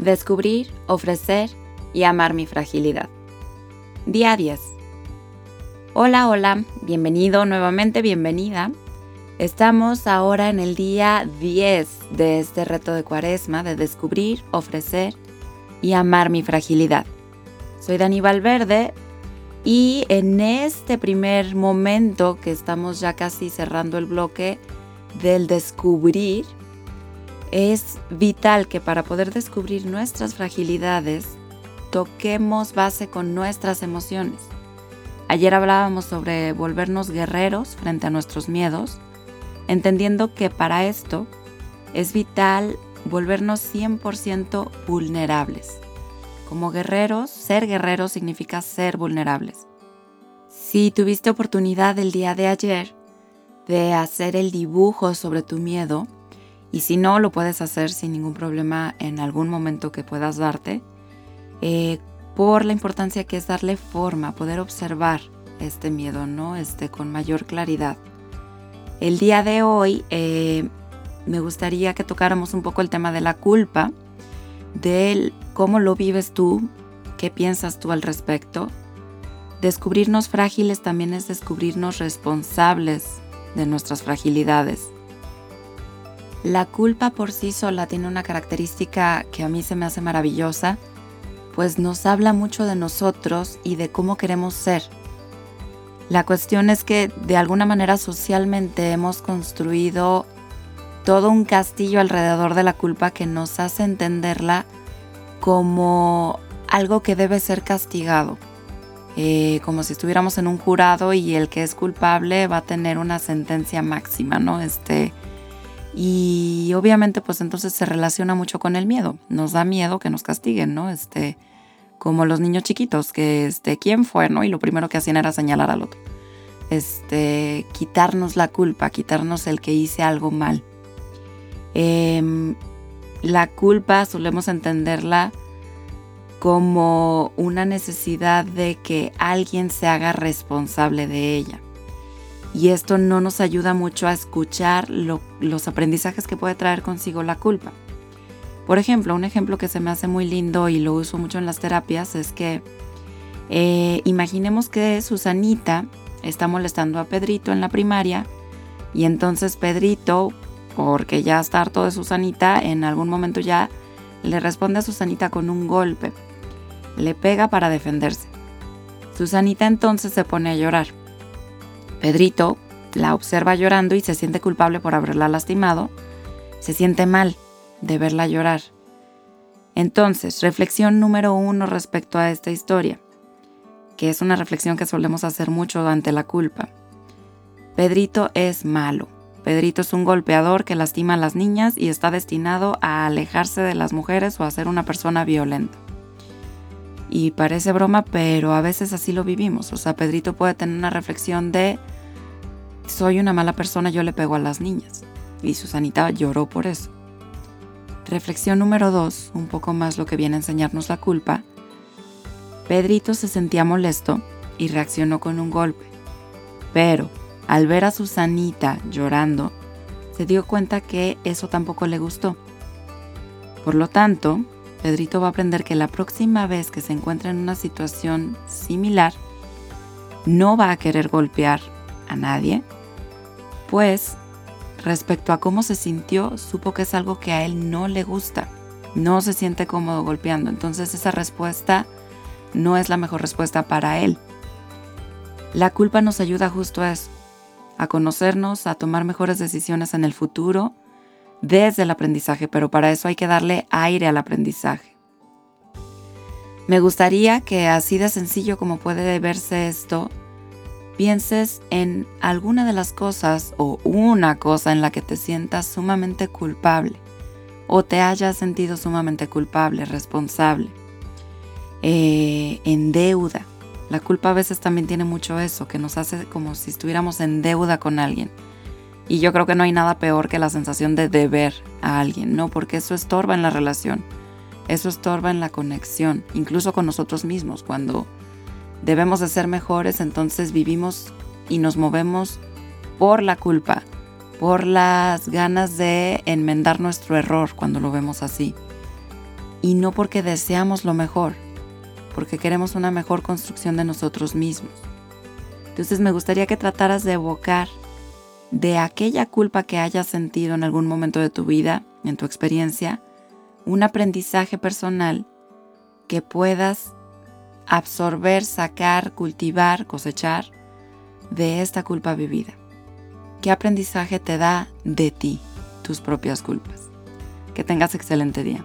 descubrir, ofrecer y amar mi fragilidad. Día 10. Hola, hola, bienvenido nuevamente, bienvenida. Estamos ahora en el día 10 de este reto de cuaresma de descubrir, ofrecer y amar mi fragilidad. Soy Dani Valverde y en este primer momento que estamos ya casi cerrando el bloque del descubrir, es vital que para poder descubrir nuestras fragilidades, toquemos base con nuestras emociones. Ayer hablábamos sobre volvernos guerreros frente a nuestros miedos, entendiendo que para esto es vital volvernos 100% vulnerables. Como guerreros, ser guerreros significa ser vulnerables. Si tuviste oportunidad el día de ayer de hacer el dibujo sobre tu miedo, y si no, lo puedes hacer sin ningún problema en algún momento que puedas darte, eh, por la importancia que es darle forma, poder observar este miedo, ¿no? Este, con mayor claridad. El día de hoy eh, me gustaría que tocáramos un poco el tema de la culpa, de cómo lo vives tú, qué piensas tú al respecto. Descubrirnos frágiles también es descubrirnos responsables de nuestras fragilidades. La culpa por sí sola tiene una característica que a mí se me hace maravillosa, pues nos habla mucho de nosotros y de cómo queremos ser. La cuestión es que de alguna manera socialmente hemos construido todo un castillo alrededor de la culpa que nos hace entenderla como algo que debe ser castigado. Eh, como si estuviéramos en un jurado y el que es culpable va a tener una sentencia máxima, ¿no? Este, y obviamente pues entonces se relaciona mucho con el miedo. Nos da miedo que nos castiguen, ¿no? Este, como los niños chiquitos, que este, ¿quién fue, no? Y lo primero que hacían era señalar al otro. Este, quitarnos la culpa, quitarnos el que hice algo mal. Em, la culpa solemos entenderla como una necesidad de que alguien se haga responsable de ella y esto no nos ayuda mucho a escuchar los aprendizajes que puede traer consigo la culpa. Por ejemplo, un ejemplo que se me hace muy lindo y lo uso mucho en las terapias es que eh, imaginemos que Susanita está molestando a Pedrito en la primaria y entonces Pedrito, porque ya está harto de Susanita, en algún momento ya le responde a Susanita con un golpe. Le pega para defenderse. Susanita entonces se pone a llorar Pedrito la observa llorando y se siente culpable por haberla lastimado. Se siente mal de verla llorar. Entonces, reflexión número uno respecto a esta historia, que es una reflexión que solemos hacer mucho ante la culpa. Pedrito es malo. Pedrito es un golpeador que lastima a las niñas y está destinado a alejarse de las mujeres o a ser una persona violenta. Y parece broma, pero a veces así lo vivimos. O sea, Pedrito puede tener una reflexión de soy una mala persona, yo le pego a las niñas. Y Susanita lloró por eso. Reflexión número dos, un poco más lo que viene a enseñarnos la culpa. Pedrito se sentía molesto y reaccionó con un golpe. Pero al ver a Susanita llorando, se dio cuenta que eso tampoco le gustó. Por lo tanto, Pedrito va a aprender que la próxima vez que se encuentre en una situación similar, no va a querer golpear a nadie, pues respecto a cómo se sintió, supo que es algo que a él no le gusta, no se siente cómodo golpeando, entonces esa respuesta no es la mejor respuesta para él. La culpa nos ayuda justo a eso, a conocernos, a tomar mejores decisiones en el futuro desde el aprendizaje, pero para eso hay que darle aire al aprendizaje. Me gustaría que así de sencillo como puede verse esto, pienses en alguna de las cosas o una cosa en la que te sientas sumamente culpable o te hayas sentido sumamente culpable, responsable, eh, en deuda. La culpa a veces también tiene mucho eso, que nos hace como si estuviéramos en deuda con alguien. Y yo creo que no hay nada peor que la sensación de deber a alguien, ¿no? Porque eso estorba en la relación, eso estorba en la conexión, incluso con nosotros mismos, cuando debemos de ser mejores, entonces vivimos y nos movemos por la culpa, por las ganas de enmendar nuestro error cuando lo vemos así. y no porque deseamos lo mejor, porque queremos una mejor construcción de nosotros mismos. Entonces me gustaría que trataras de evocar de aquella culpa que hayas sentido en algún momento de tu vida, en tu experiencia, un aprendizaje personal que puedas absorber, sacar, cultivar, cosechar de esta culpa vivida. ¿Qué aprendizaje te da de ti tus propias culpas? Que tengas excelente día.